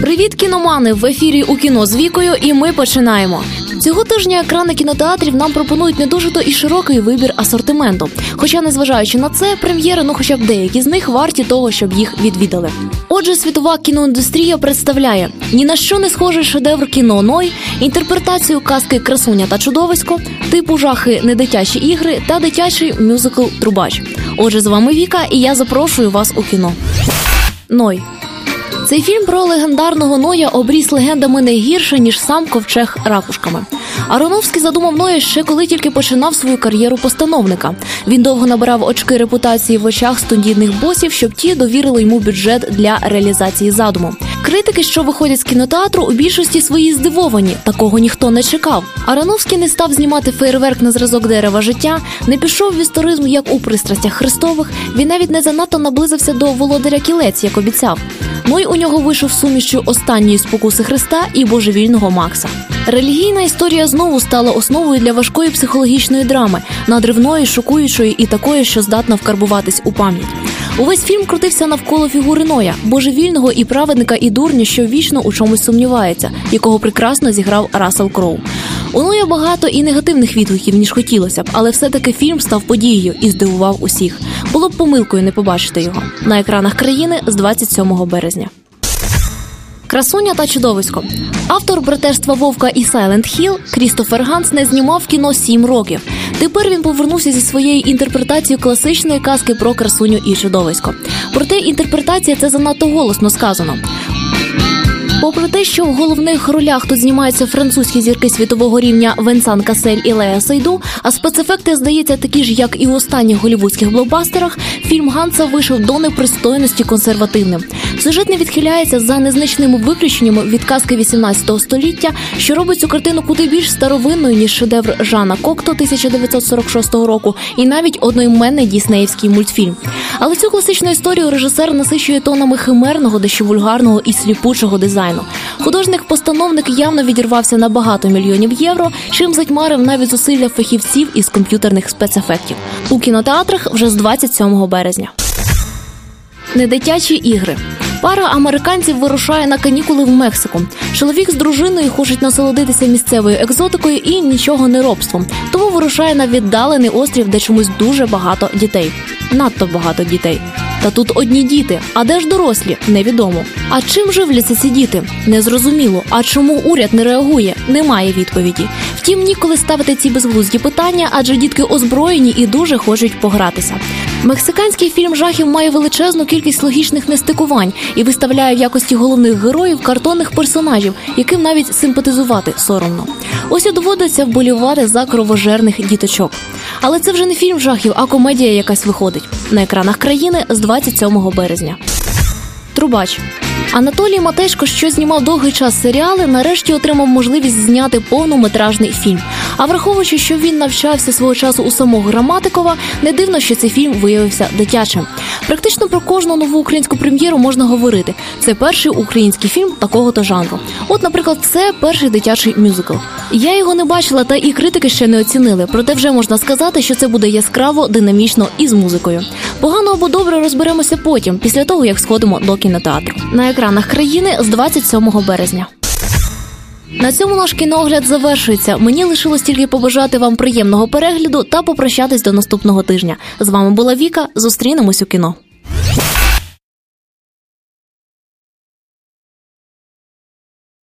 Привіт, кіномани! В ефірі у кіно з вікою, і ми починаємо. Цього тижня екрани кінотеатрів нам пропонують не дуже то і широкий вибір асортименту. Хоча, незважаючи на це, прем'єри, ну хоча б деякі з них варті того, щоб їх відвідали. Отже, світова кіноіндустрія представляє ні на що не схожий шедевр кіно Ной, інтерпретацію казки Красуня та чудовисько, типу жахи недитячі ігри та дитячий мюзикл Трубач. Отже, з вами Віка, і я запрошую вас у кіно. Ной цей фільм про легендарного Ноя обріс легендами не гірше ніж сам ковчег ракушками. Ароновський задумав Ноя ще коли тільки починав свою кар'єру постановника. Він довго набирав очки репутації в очах студійних босів, щоб ті довірили йому бюджет для реалізації задуму. Критики, що виходять з кінотеатру, у більшості свої здивовані. Такого ніхто не чекав. Ароновський не став знімати фейерверк на зразок дерева життя, не пішов в історизм, як у пристрастях Христових. Він навіть не занадто наблизився до володаря кілець, як обіцяв. Ну у нього вийшов сумішчю останньої спокуси Христа і божевільного Макса. Релігійна історія знову стала основою для важкої психологічної драми, надривної, шокуючої і такої, що здатна вкарбуватись у пам'ять. Увесь фільм крутився навколо фігури Ноя, божевільного і праведника і дурня, що вічно у чомусь сумнівається, якого прекрасно зіграв Рассел Кроу. У Ноя багато і негативних відгуків ніж хотілося б, але все-таки фільм став подією і здивував усіх. Було б помилкою не побачити його на екранах країни з 27 березня. Красуня та чудовисько. Автор братерства Вовка і Сайленд Хіл Крістофер Ганс не знімав кіно сім років. Тепер він повернувся зі своєю інтерпретацією класичної казки про красуню і чудовисько. Проте інтерпретація це занадто голосно сказано. Попри те, що в головних ролях тут знімаються французькі зірки світового рівня Венсан Касель і Лея Сайду, а спецефекти здається такі ж, як і в останніх голівудських блокбастерах, фільм Ганса вийшов до непристойності консервативним. Сюжет не відхиляється за незначними виключеннями від казки 18 століття, що робить цю картину куди більш старовинною ніж шедевр Жана Кокто 1946 року, і навіть одноіменний діснеївський мультфільм. Але цю класичну історію режисер насичує тонами химерного, дещо вульгарного і сліпучого дизайну. Художник-постановник явно відірвався на багато мільйонів євро, чим затьмарив навіть зусилля фахівців із комп'ютерних спецефектів у кінотеатрах вже з 27 березня. Недитячі ігри. Пара американців вирушає на канікули в Мексику. Чоловік з дружиною хочуть насолодитися місцевою екзотикою і нічого не робством. Тому вирушає на віддалений острів, де чомусь дуже багато дітей. Надто багато дітей. Та тут одні діти. А де ж дорослі? Невідомо. А чим живляться ці діти? Незрозуміло. А чому уряд не реагує? Немає відповіді. Втім, ніколи ставити ці безглузді питання, адже дітки озброєні і дуже хочуть погратися. Мексиканський фільм жахів має величезну кількість логічних нестикувань і виставляє в якості головних героїв картонних персонажів, яким навіть симпатизувати соромно. Ось і доводиться вболівати за кровожерних діточок. Але це вже не фільм жахів, а комедія якась виходить на екранах країни з 27 березня. Трубач Анатолій Матешко, що знімав довгий час серіали, нарешті отримав можливість зняти повнометражний фільм. А враховуючи, що він навчався свого часу у самого Граматикова, не дивно, що цей фільм виявився дитячим. Практично про кожну нову українську прем'єру можна говорити. Це перший український фільм такого то жанру. От, наприклад, це перший дитячий мюзикл. Я його не бачила, та і критики ще не оцінили. Проте вже можна сказати, що це буде яскраво, динамічно і з музикою. Погано або добре розберемося потім, після того як сходимо до кінотеатру. На екранах країни з 27 березня. На цьому наш кіноогляд завершується. Мені лишилось тільки побажати вам приємного перегляду та попрощатись до наступного тижня. З вами була Віка. Зустрінемось у кіно.